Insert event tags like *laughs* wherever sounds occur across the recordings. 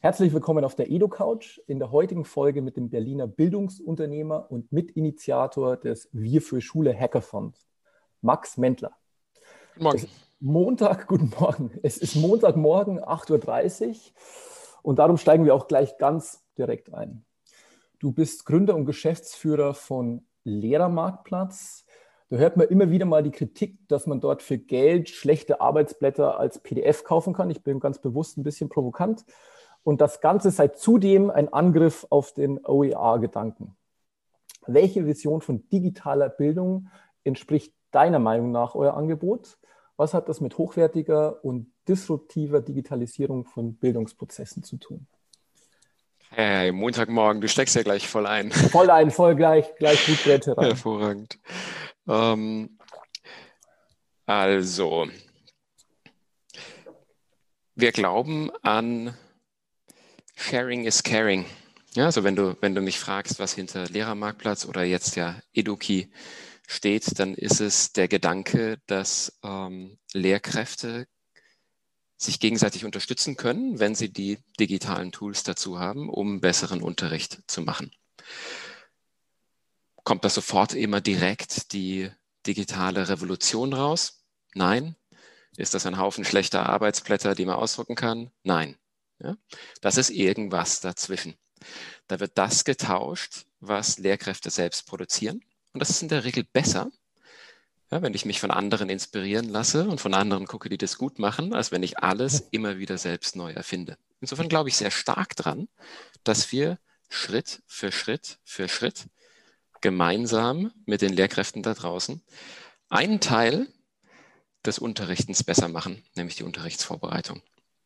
Herzlich willkommen auf der EduCouch in der heutigen Folge mit dem Berliner Bildungsunternehmer und Mitinitiator des Wir für Schule Hackathon, Max Mentler. Guten Morgen. Montag, guten Morgen. Es ist Montagmorgen, 8.30 Uhr und darum steigen wir auch gleich ganz direkt ein. Du bist Gründer und Geschäftsführer von Lehrermarktplatz. Da hört man immer wieder mal die Kritik, dass man dort für Geld schlechte Arbeitsblätter als PDF kaufen kann. Ich bin ganz bewusst ein bisschen provokant. Und das Ganze sei zudem ein Angriff auf den OER-Gedanken. Welche Vision von digitaler Bildung entspricht deiner Meinung nach euer Angebot? Was hat das mit hochwertiger und disruptiver Digitalisierung von Bildungsprozessen zu tun? Hey, Montagmorgen, du steckst ja gleich voll ein. *laughs* Voll ein, voll gleich, gleich gut Wette rein. Hervorragend. Ähm, also, wir glauben an Sharing is Caring. Ja, also wenn du, wenn du mich fragst, was hinter Lehrermarktplatz oder jetzt ja Eduki steht, dann ist es der Gedanke, dass ähm, Lehrkräfte sich gegenseitig unterstützen können, wenn sie die digitalen Tools dazu haben, um besseren Unterricht zu machen. Kommt da sofort immer direkt die digitale Revolution raus? Nein. Ist das ein Haufen schlechter Arbeitsblätter, die man ausdrucken kann? Nein. Ja? Das ist irgendwas dazwischen. Da wird das getauscht, was Lehrkräfte selbst produzieren. Und das ist in der Regel besser, ja, wenn ich mich von anderen inspirieren lasse und von anderen gucke, die das gut machen, als wenn ich alles immer wieder selbst neu erfinde. Insofern glaube ich sehr stark dran, dass wir Schritt für Schritt für Schritt gemeinsam mit den Lehrkräften da draußen einen Teil des Unterrichtens besser machen, nämlich die Unterrichtsvorbereitung.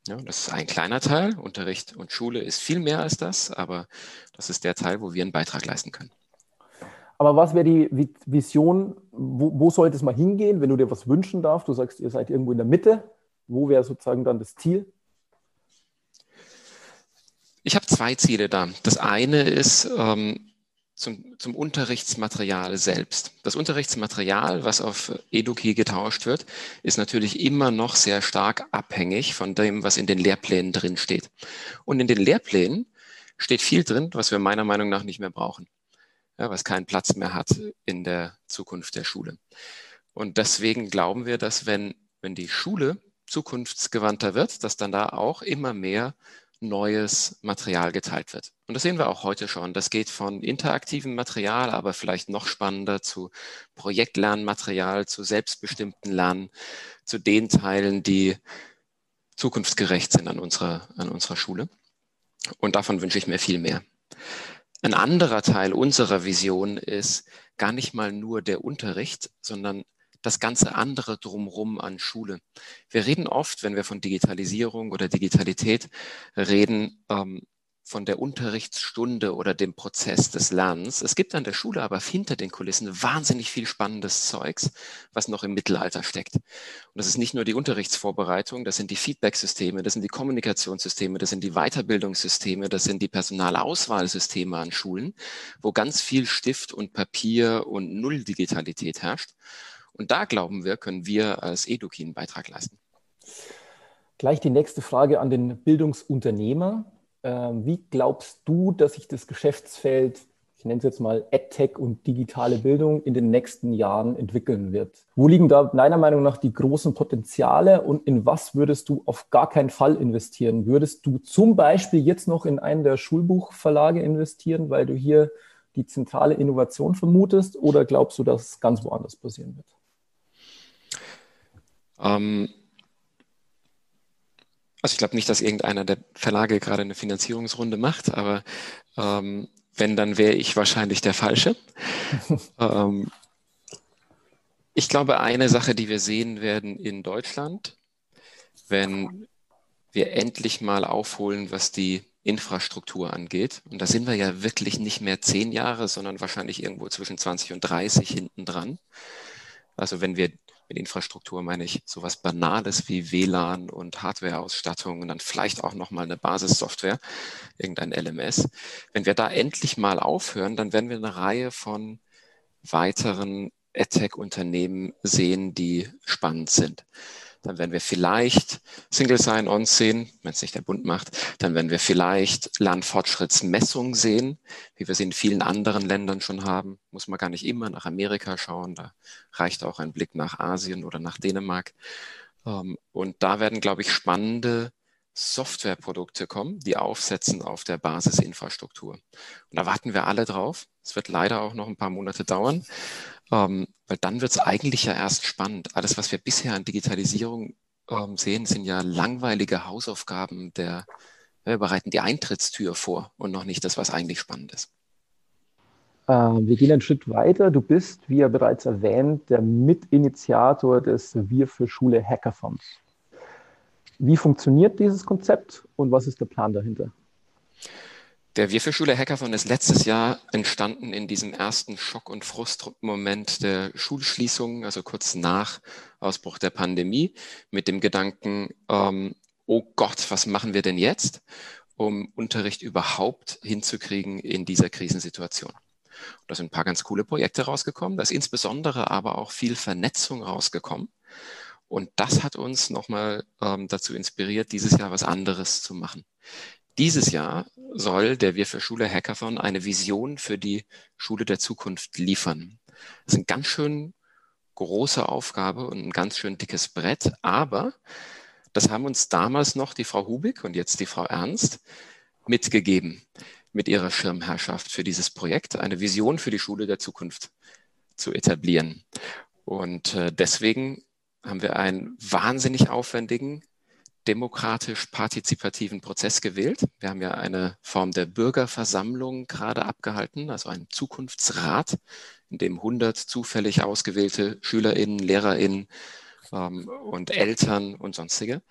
Ja, das ist ein kleiner Teil. Unterricht und Schule ist viel mehr als das, aber das ist der Teil, wo wir einen Beitrag leisten können. Aber was wäre die Vision? Wo, wo sollte es mal hingehen, wenn du dir was wünschen darfst? Du sagst, ihr seid irgendwo in der Mitte. Wo wäre sozusagen dann das Ziel? Ich habe zwei Ziele da. Das eine ist, ähm, zum, zum Unterrichtsmaterial selbst. Das Unterrichtsmaterial, was auf Eduki getauscht wird, ist natürlich immer noch sehr stark abhängig von dem, was in den Lehrplänen drin steht. Und in den Lehrplänen steht viel drin, was wir meiner Meinung nach nicht mehr brauchen, ja, was keinen Platz mehr hat in der Zukunft der Schule. Und deswegen glauben wir, dass wenn, wenn die Schule zukunftsgewandter wird, dass dann da auch immer mehr neues Material geteilt wird. Und das sehen wir auch heute schon. Das geht von interaktivem Material, aber vielleicht noch spannender zu Projektlernmaterial, zu selbstbestimmten Lernen, zu den Teilen, die zukunftsgerecht sind an unserer, an unserer Schule. Und davon wünsche ich mir viel mehr. Ein anderer Teil unserer Vision ist gar nicht mal nur der Unterricht, sondern das ganze andere drumherum an Schule. Wir reden oft, wenn wir von Digitalisierung oder Digitalität reden, ähm, von der Unterrichtsstunde oder dem Prozess des Lernens. Es gibt an der Schule aber hinter den Kulissen wahnsinnig viel spannendes Zeugs, was noch im Mittelalter steckt. Und das ist nicht nur die Unterrichtsvorbereitung, das sind die Feedbacksysteme, das sind die Kommunikationssysteme, das sind die Weiterbildungssysteme, das sind die Personalauswahlsysteme an Schulen, wo ganz viel Stift und Papier und Null Digitalität herrscht. Und da glauben wir, können wir als Eduki einen Beitrag leisten. Gleich die nächste Frage an den Bildungsunternehmer. Ähm, wie glaubst du, dass sich das Geschäftsfeld, ich nenne es jetzt mal EdTech und digitale Bildung, in den nächsten Jahren entwickeln wird? Wo liegen da deiner Meinung nach die großen Potenziale und in was würdest du auf gar keinen Fall investieren? Würdest du zum Beispiel jetzt noch in einen der Schulbuchverlage investieren, weil du hier die zentrale Innovation vermutest oder glaubst du, dass es ganz woanders passieren wird? Ähm, also ich glaube nicht, dass irgendeiner der Verlage gerade eine Finanzierungsrunde macht, aber ähm, wenn, dann wäre ich wahrscheinlich der Falsche. *laughs* ähm, ich glaube, eine Sache, die wir sehen werden in Deutschland, wenn wir endlich mal aufholen, was die Infrastruktur angeht. Und da sind wir ja wirklich nicht mehr zehn Jahre, sondern wahrscheinlich irgendwo zwischen 20 und 30 hinten dran. Also wenn wir mit Infrastruktur meine ich sowas Banales wie WLAN und Hardwareausstattung und dann vielleicht auch nochmal eine Basissoftware, irgendein LMS. Wenn wir da endlich mal aufhören, dann werden wir eine Reihe von weiteren AdTech-Unternehmen sehen, die spannend sind. Dann werden wir vielleicht Single Sign-On sehen, wenn es nicht der Bund macht. Dann werden wir vielleicht Lernfortschrittsmessung sehen, wie wir sie in vielen anderen Ländern schon haben. Muss man gar nicht immer nach Amerika schauen. Da reicht auch ein Blick nach Asien oder nach Dänemark. Ähm, und da werden, glaube ich, spannende Softwareprodukte kommen, die aufsetzen auf der Basisinfrastruktur. Und da warten wir alle drauf. Es wird leider auch noch ein paar Monate dauern, ähm, weil dann wird es eigentlich ja erst spannend. Alles, was wir bisher an Digitalisierung ähm, sehen, sind ja langweilige Hausaufgaben der, wir bereiten die Eintrittstür vor und noch nicht das, was eigentlich spannend ist. Ähm, wir gehen einen Schritt weiter. Du bist, wie ja bereits erwähnt, der Mitinitiator des Wir für Schule Hackathons. Wie funktioniert dieses Konzept und was ist der Plan dahinter? Der Wir für Schule Hackathon ist letztes Jahr entstanden in diesem ersten Schock- und Frustmoment der Schulschließung, also kurz nach Ausbruch der Pandemie, mit dem Gedanken, ähm, oh Gott, was machen wir denn jetzt, um Unterricht überhaupt hinzukriegen in dieser Krisensituation? da sind ein paar ganz coole Projekte rausgekommen, da ist insbesondere aber auch viel Vernetzung rausgekommen. Und das hat uns nochmal ähm, dazu inspiriert, dieses Jahr was anderes zu machen. Dieses Jahr soll der Wir für Schule Hackathon eine Vision für die Schule der Zukunft liefern. Das ist eine ganz schön große Aufgabe und ein ganz schön dickes Brett, aber das haben uns damals noch die Frau Hubig und jetzt die Frau Ernst mitgegeben mit ihrer Schirmherrschaft für dieses Projekt, eine Vision für die Schule der Zukunft zu etablieren. Und äh, deswegen haben wir einen wahnsinnig aufwendigen, demokratisch-partizipativen Prozess gewählt. Wir haben ja eine Form der Bürgerversammlung gerade abgehalten, also einen Zukunftsrat, in dem 100 zufällig ausgewählte Schülerinnen, Lehrerinnen ähm, und Eltern und sonstige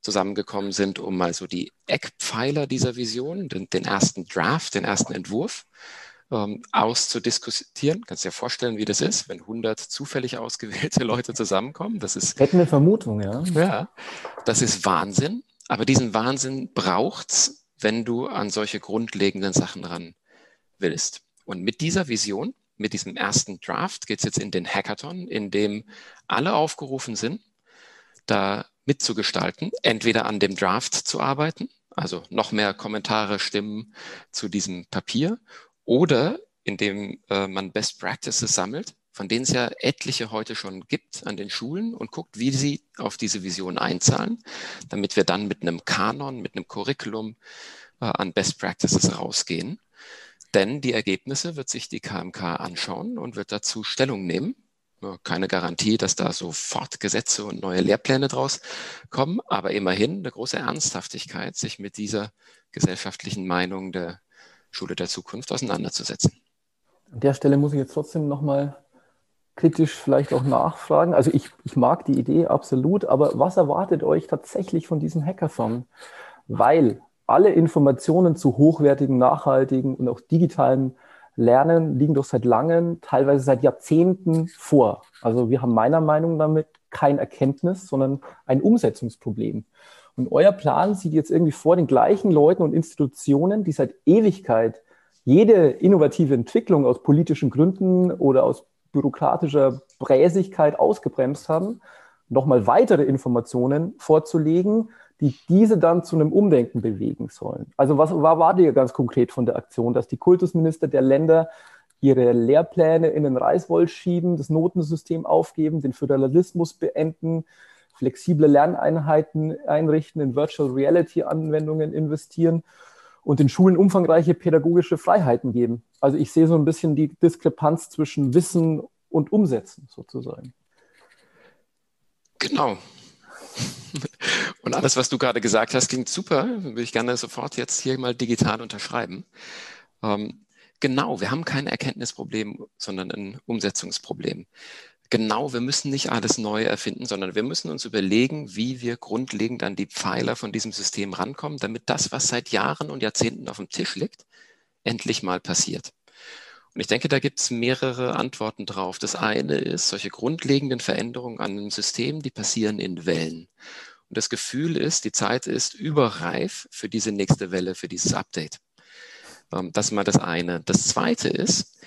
zusammengekommen sind, um mal so die Eckpfeiler dieser Vision, den, den ersten Draft, den ersten Entwurf ähm, auszudiskutieren. Kannst dir vorstellen, wie das ist, wenn 100 zufällig ausgewählte Leute zusammenkommen. Das ist Hätte eine Vermutung, ja. Ja, das ist Wahnsinn. Aber diesen Wahnsinn braucht's, wenn du an solche grundlegenden Sachen ran willst. Und mit dieser Vision, mit diesem ersten Draft geht's jetzt in den Hackathon, in dem alle aufgerufen sind, da mitzugestalten, entweder an dem Draft zu arbeiten, also noch mehr Kommentare, Stimmen zu diesem Papier oder indem äh, man Best Practices sammelt, von denen es ja etliche heute schon gibt an den Schulen und guckt, wie sie auf diese Vision einzahlen, damit wir dann mit einem Kanon, mit einem Curriculum äh, an Best Practices rausgehen. Denn die Ergebnisse wird sich die KMK anschauen und wird dazu Stellung nehmen. Keine Garantie, dass da sofort Gesetze und neue Lehrpläne draus kommen, aber immerhin eine große Ernsthaftigkeit, sich mit dieser gesellschaftlichen Meinung der Schule der Zukunft auseinanderzusetzen. An der Stelle muss ich jetzt trotzdem nochmal kritisch vielleicht auch nachfragen. Also ich, ich mag die Idee absolut, aber was erwartet euch tatsächlich von diesem Hackathon? Weil alle Informationen zu hochwertigen, nachhaltigen und auch digitalen Lernen liegen doch seit langem, teilweise seit Jahrzehnten vor. Also wir haben meiner Meinung nach damit kein Erkenntnis, sondern ein Umsetzungsproblem. Und euer Plan sieht jetzt irgendwie vor, den gleichen Leuten und Institutionen, die seit Ewigkeit jede innovative Entwicklung aus politischen Gründen oder aus bürokratischer Bräsigkeit ausgebremst haben, nochmal weitere Informationen vorzulegen, die diese dann zu einem Umdenken bewegen sollen. Also was war, war dir ganz konkret von der Aktion, dass die Kultusminister der Länder ihre Lehrpläne in den Reißwoll schieben, das Notensystem aufgeben, den Föderalismus beenden, flexible Lerneinheiten einrichten, in Virtual Reality Anwendungen investieren und den Schulen umfangreiche pädagogische Freiheiten geben. Also ich sehe so ein bisschen die Diskrepanz zwischen Wissen und Umsetzen sozusagen. Genau. *laughs* Und alles, was du gerade gesagt hast, klingt super. Würde ich gerne sofort jetzt hier mal digital unterschreiben. Ähm, genau, wir haben kein Erkenntnisproblem, sondern ein Umsetzungsproblem. Genau, wir müssen nicht alles neu erfinden, sondern wir müssen uns überlegen, wie wir grundlegend an die Pfeiler von diesem System rankommen, damit das, was seit Jahren und Jahrzehnten auf dem Tisch liegt, endlich mal passiert. Und ich denke, da gibt es mehrere Antworten drauf. Das eine ist, solche grundlegenden Veränderungen an einem System, die passieren in Wellen. Und das Gefühl ist, die Zeit ist überreif für diese nächste Welle, für dieses Update. Ähm, das ist mal das eine. Das zweite ist,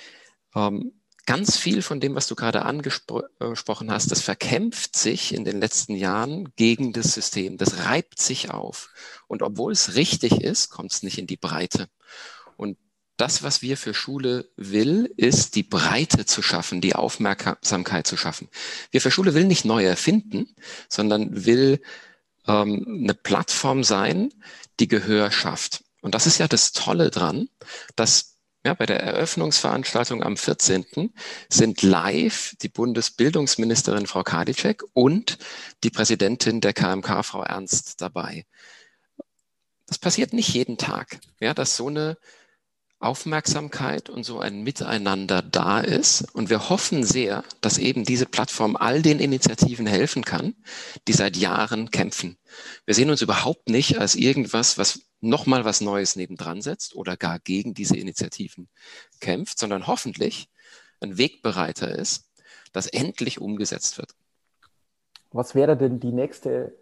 ähm, ganz viel von dem, was du gerade angesprochen hast, das verkämpft sich in den letzten Jahren gegen das System. Das reibt sich auf. Und obwohl es richtig ist, kommt es nicht in die Breite. Und das, was wir für Schule will, ist die Breite zu schaffen, die Aufmerksamkeit zu schaffen. Wir für Schule will nicht neu erfinden, sondern will ähm, eine Plattform sein, die Gehör schafft. Und das ist ja das Tolle dran, dass ja, bei der Eröffnungsveranstaltung am 14. sind live die Bundesbildungsministerin Frau Kadicek und die Präsidentin der KMK Frau Ernst dabei. Das passiert nicht jeden Tag, ja, dass so eine Aufmerksamkeit und so ein Miteinander da ist. Und wir hoffen sehr, dass eben diese Plattform all den Initiativen helfen kann, die seit Jahren kämpfen. Wir sehen uns überhaupt nicht als irgendwas, was nochmal was Neues nebendran setzt oder gar gegen diese Initiativen kämpft, sondern hoffentlich ein Wegbereiter ist, dass endlich umgesetzt wird. Was wäre denn die nächste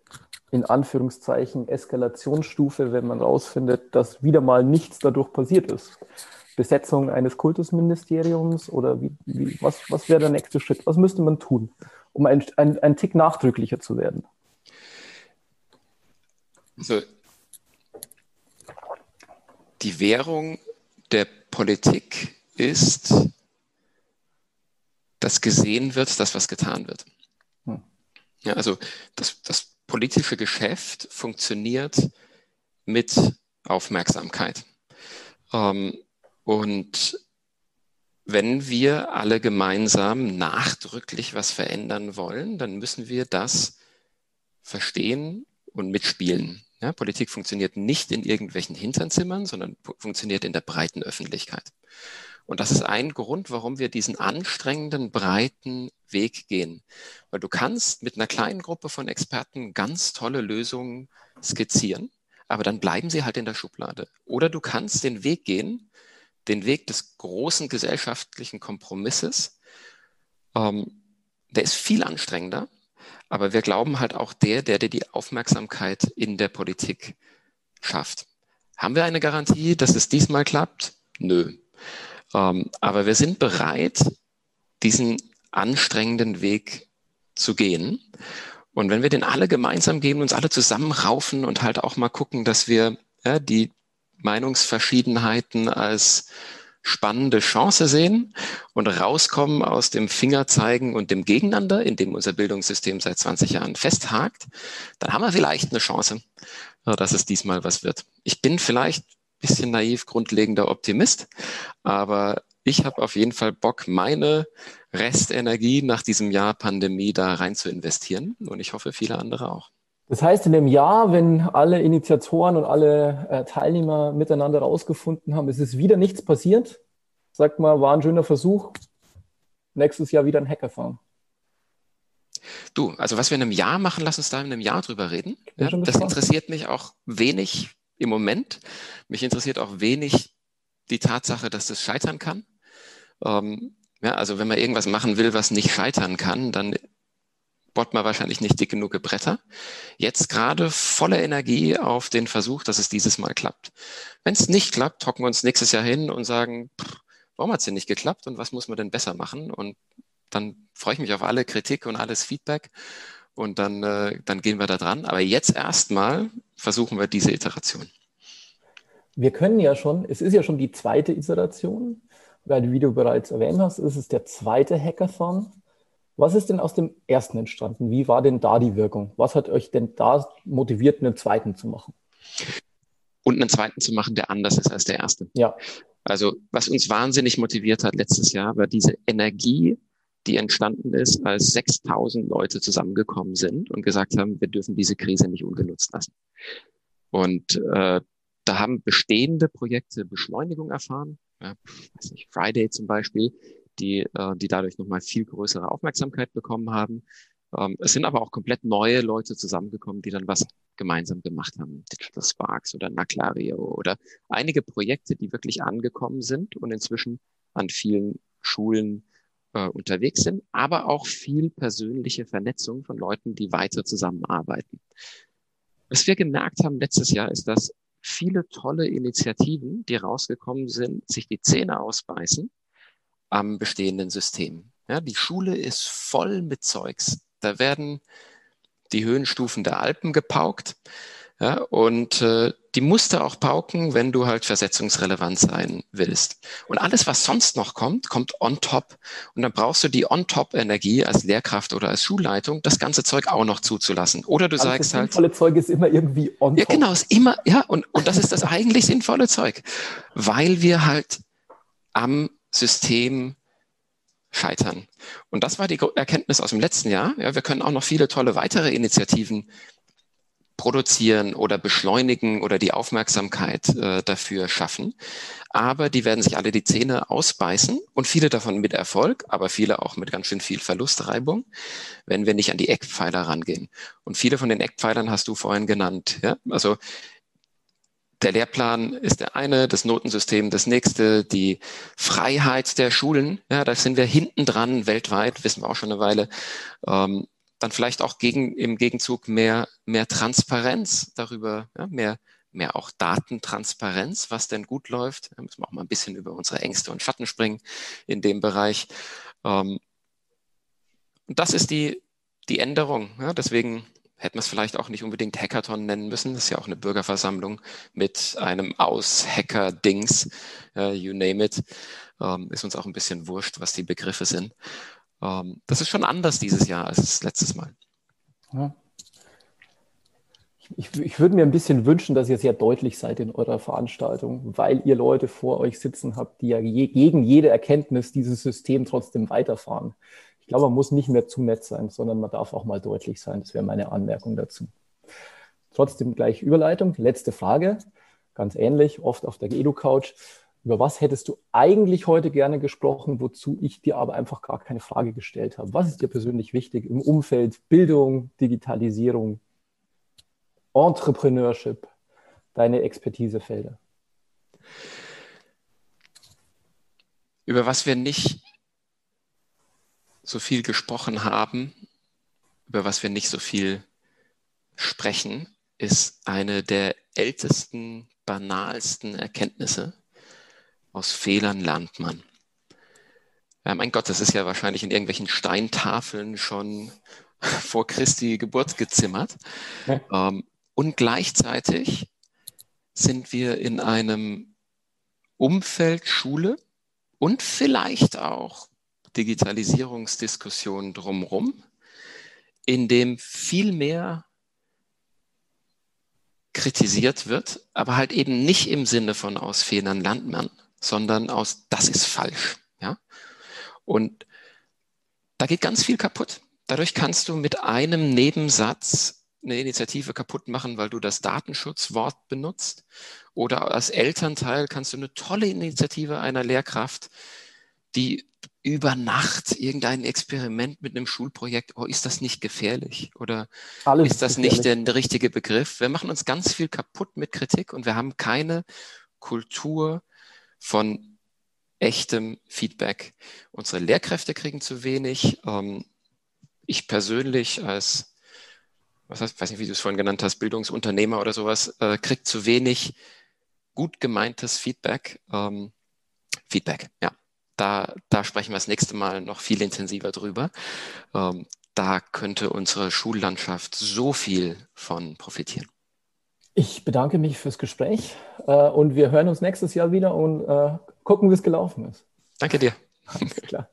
in Anführungszeichen Eskalationsstufe, wenn man herausfindet, dass wieder mal nichts dadurch passiert ist? Besetzung eines Kultusministeriums oder wie, wie, was, was wäre der nächste Schritt? Was müsste man tun, um ein, ein, ein Tick nachdrücklicher zu werden? Also, die Währung der Politik ist, dass gesehen wird, dass was getan wird. Hm. Ja, also das, das politische Geschäft funktioniert mit Aufmerksamkeit. Ähm, und wenn wir alle gemeinsam nachdrücklich was verändern wollen, dann müssen wir das verstehen und mitspielen. Ja, Politik funktioniert nicht in irgendwelchen Hinternzimmern, sondern funktioniert in der breiten Öffentlichkeit. Und das ist ein Grund, warum wir diesen anstrengenden, breiten Weg gehen. Weil du kannst mit einer kleinen Gruppe von Experten ganz tolle Lösungen skizzieren, aber dann bleiben sie halt in der Schublade. Oder du kannst den Weg gehen, den Weg des großen gesellschaftlichen Kompromisses. Ähm, der ist viel anstrengender, aber wir glauben halt auch der, der dir die Aufmerksamkeit in der Politik schafft. Haben wir eine Garantie, dass es diesmal klappt? Nö. Ähm, aber wir sind bereit, diesen anstrengenden Weg zu gehen. Und wenn wir den alle gemeinsam gehen, uns alle zusammenraufen und halt auch mal gucken, dass wir ja, die Meinungsverschiedenheiten als spannende Chance sehen und rauskommen aus dem Fingerzeigen und dem Gegeneinander, in dem unser Bildungssystem seit 20 Jahren festhakt, dann haben wir vielleicht eine Chance, dass es diesmal was wird. Ich bin vielleicht bisschen naiv, grundlegender Optimist. Aber ich habe auf jeden Fall Bock, meine Restenergie nach diesem Jahr Pandemie da rein zu investieren. Und ich hoffe, viele andere auch. Das heißt, in dem Jahr, wenn alle Initiatoren und alle äh, Teilnehmer miteinander rausgefunden haben, es ist wieder nichts passiert, sagt mal, war ein schöner Versuch. Nächstes Jahr wieder ein Hackerfarm. Du, also was wir in einem Jahr machen, lass uns da in einem Jahr drüber reden. Ja, das interessiert mich auch wenig, im Moment. Mich interessiert auch wenig die Tatsache, dass das scheitern kann. Ähm, ja, also wenn man irgendwas machen will, was nicht scheitern kann, dann bohrt man wahrscheinlich nicht dick genug Bretter. Jetzt gerade volle Energie auf den Versuch, dass es dieses Mal klappt. Wenn es nicht klappt, hocken wir uns nächstes Jahr hin und sagen, pff, warum hat es denn nicht geklappt und was muss man denn besser machen? Und dann freue ich mich auf alle Kritik und alles Feedback und dann, äh, dann gehen wir da dran. Aber jetzt erstmal versuchen wir diese Iteration. Wir können ja schon, es ist ja schon die zweite Iteration, weil wie du bereits erwähnt hast, ist es der zweite Hackathon. Was ist denn aus dem ersten entstanden? Wie war denn da die Wirkung? Was hat euch denn da motiviert, einen zweiten zu machen? Und einen zweiten zu machen, der anders ist als der erste. Ja. Also, was uns wahnsinnig motiviert hat letztes Jahr, war diese Energie, die entstanden ist, als 6000 Leute zusammengekommen sind und gesagt haben, wir dürfen diese Krise nicht ungenutzt lassen. Und äh, da haben bestehende Projekte Beschleunigung erfahren, ja, weiß nicht, Friday zum Beispiel, die, äh, die dadurch nochmal viel größere Aufmerksamkeit bekommen haben. Ähm, es sind aber auch komplett neue Leute zusammengekommen, die dann was gemeinsam gemacht haben. Digital Sparks oder Naclario oder einige Projekte, die wirklich angekommen sind und inzwischen an vielen Schulen äh, unterwegs sind, aber auch viel persönliche Vernetzung von Leuten, die weiter zusammenarbeiten. Was wir gemerkt haben letztes Jahr ist, dass viele tolle Initiativen, die rausgekommen sind, sich die Zähne ausbeißen am bestehenden System. Ja, die Schule ist voll mit Zeugs. Da werden die Höhenstufen der Alpen gepaukt. Ja, und äh, die musst du auch pauken, wenn du halt versetzungsrelevant sein willst. Und alles, was sonst noch kommt, kommt on top. Und dann brauchst du die on top Energie als Lehrkraft oder als Schulleitung, das ganze Zeug auch noch zuzulassen. Oder du also sagst das halt. Das sinnvolle Zeug ist immer irgendwie on top. Ja, genau, ist immer, ja, und, und das ist das eigentlich sinnvolle Zeug. Weil wir halt am System scheitern. Und das war die Erkenntnis aus dem letzten Jahr. Ja, wir können auch noch viele tolle weitere Initiativen produzieren oder beschleunigen oder die Aufmerksamkeit äh, dafür schaffen. Aber die werden sich alle die Zähne ausbeißen und viele davon mit Erfolg, aber viele auch mit ganz schön viel Verlustreibung, wenn wir nicht an die Eckpfeiler rangehen. Und viele von den Eckpfeilern hast du vorhin genannt. Ja? Also der Lehrplan ist der eine, das Notensystem das nächste, die Freiheit der Schulen, ja, da sind wir hinten dran weltweit, wissen wir auch schon eine Weile. Ähm, dann vielleicht auch gegen, im Gegenzug mehr, mehr Transparenz darüber, ja, mehr, mehr auch Datentransparenz, was denn gut läuft. Da müssen wir auch mal ein bisschen über unsere Ängste und Schatten springen in dem Bereich. Ähm, und das ist die, die Änderung. Ja, deswegen hätten wir es vielleicht auch nicht unbedingt Hackathon nennen müssen. Das ist ja auch eine Bürgerversammlung mit einem Aus-Hacker-Dings, you name it. Ähm, ist uns auch ein bisschen wurscht, was die Begriffe sind. Ähm, das ist schon anders dieses Jahr als letztes Mal. Ja. Ich, ich, würde mir ein bisschen wünschen, dass ihr sehr deutlich seid in eurer Veranstaltung, weil ihr Leute vor euch sitzen habt, die ja je, gegen jede Erkenntnis dieses System trotzdem weiterfahren. Ich glaube, man muss nicht mehr zu nett sein, sondern man darf auch mal deutlich sein. Das wäre meine Anmerkung dazu. Trotzdem gleich Überleitung. Letzte Frage. Ganz ähnlich, oft auf der Edu-Couch. Über was hättest du eigentlich heute gerne gesprochen, wozu ich dir aber einfach gar keine Frage gestellt habe? Was ist dir persönlich wichtig im Umfeld Bildung, Digitalisierung, Entrepreneurship, deine Expertisefelder? Über was wir nicht so viel gesprochen haben, über was wir nicht so viel sprechen, ist eine der ältesten, banalsten Erkenntnisse. Aus Fehlern lernt man. Ja, mein Gott, das ist ja wahrscheinlich in irgendwelchen Steintafeln schon *laughs* vor Christi Geburt gezimmert. Ja. Ähm, und gleichzeitig sind wir in einem Umfeld Schule und vielleicht auch Digitalisierungsdiskussion drumherum, in dem viel mehr kritisiert wird, aber halt eben nicht im Sinne von aus Fehlern lernt man, sondern aus das ist falsch. Ja? Und da geht ganz viel kaputt. Dadurch kannst du mit einem Nebensatz eine Initiative kaputt machen, weil du das Datenschutzwort benutzt. Oder als Elternteil kannst du eine tolle Initiative einer Lehrkraft, die über Nacht irgendein Experiment mit einem Schulprojekt, oh, ist das nicht gefährlich? Oder Alles ist das gefährlich. nicht der, der richtige Begriff? Wir machen uns ganz viel kaputt mit Kritik und wir haben keine Kultur von echtem Feedback. Unsere Lehrkräfte kriegen zu wenig. Ähm, ich persönlich als, was heißt, weiß nicht, wie du es vorhin genannt hast, Bildungsunternehmer oder sowas, äh, kriege zu wenig gut gemeintes Feedback. Ähm, Feedback, ja da, da sprechen wir das nächste Mal noch viel intensiver drüber. Ähm, da könnte unsere Schullandschaft so viel von profitieren. Ich bedanke mich fürs Gespräch äh, und wir hören uns nächstes Jahr wieder und äh, gucken, wie es gelaufen ist. Danke dir. Alles klar.